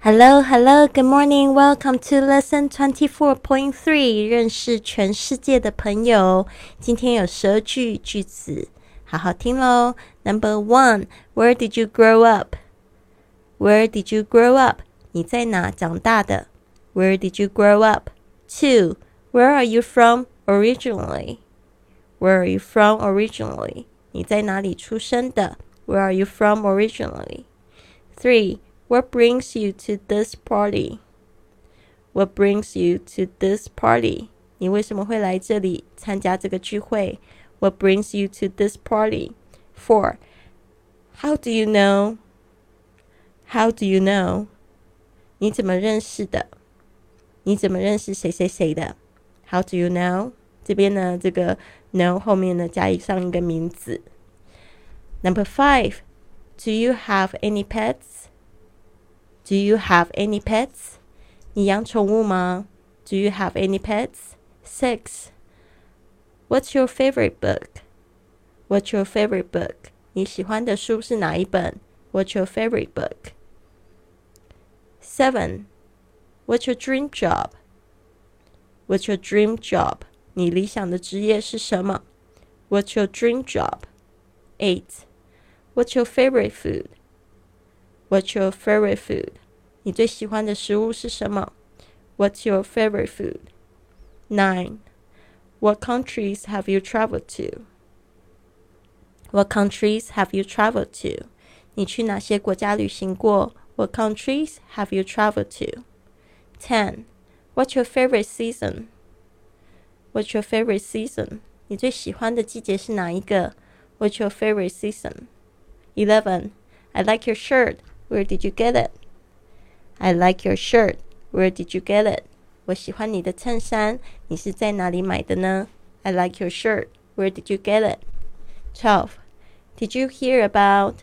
Hello, hello, good morning. Welcome to lesson twenty four point three. 认识全世界的朋友。今天有十二句句子，好好听喽。Number one, Where did you grow up? Where did you grow up? 你在哪长大的？Where did you grow up? Two, Where are you from originally? Where are you from originally? 你在哪里出生的？Where are you from originally? Three. What brings you to this party? What brings you to this party? 你为什么会来这里参加这个聚会？What brings you to this party? Four. How do you know? How do you know? 你怎么认识的？你怎么认识谁谁谁的？How do you know? 这边呢，这个 know 后面呢加上一个名字。Number five. Do you have any pets? Do you have any pets? 你养宠物吗？Do you have any pets? Six. What's your favorite book? What's your favorite book? 你喜欢的书是哪一本？What's your favorite book? Seven. What's your dream job? What's your dream job? 你理想的职业是什么？What's your dream job? Eight. What's your favorite food? What's your favorite food? 你最喜欢的食物是什么？What's your favorite food? Nine. What countries have you traveled to? What countries have you traveled to? 你去哪些国家旅行过？What countries have you traveled to? Ten. What's your favorite season? What's your favorite season? 你最喜欢的季节是哪一个？What's your favorite season? Eleven. I like your shirt. Where did you get it? I like your shirt. Where did you get it? 我喜欢你的衬衫，你是在哪里买的呢？I like your shirt. Where did you get it? Twelve. Did you hear about?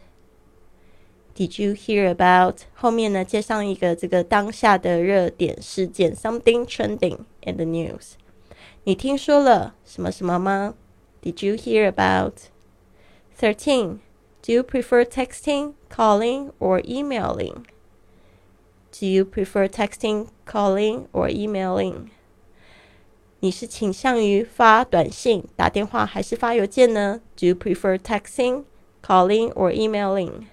Did you hear about? 后面呢接上一个这个当下的热点事件，something trending in the news。你听说了什么什么吗？Did you hear about? Thirteen. Do you prefer texting, calling, or emailing? Do you prefer texting, calling, or emailing? 你是倾向于发短信、打电话还是发邮件呢？Do you prefer texting, calling, or emailing?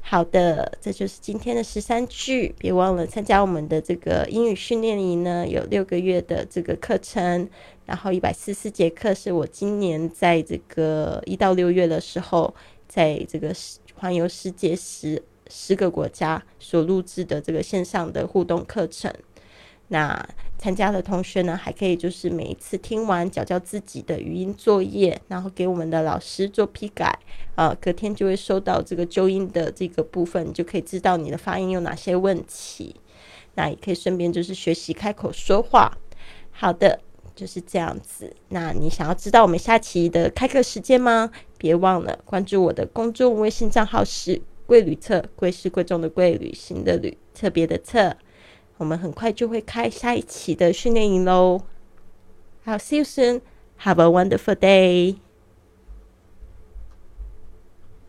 好的，这就是今天的十三句。别忘了参加我们的这个英语训练营呢，有六个月的这个课程，然后一百四十四节课是我今年在这个一到六月的时候。在这个环游世界十十个国家所录制的这个线上的互动课程，那参加的同学呢，还可以就是每一次听完交交自己的语音作业，然后给我们的老师做批改，呃，隔天就会收到这个纠音的这个部分，就可以知道你的发音有哪些问题。那也可以顺便就是学习开口说话。好的。就是这样子。那你想要知道我们下期的开课时间吗？别忘了关注我的公众微信账号是“贵旅册”，贵是贵重的贵，旅行的旅，特别的册。我们很快就会开下一期的训练营喽。好，see you soon. Have a wonderful day.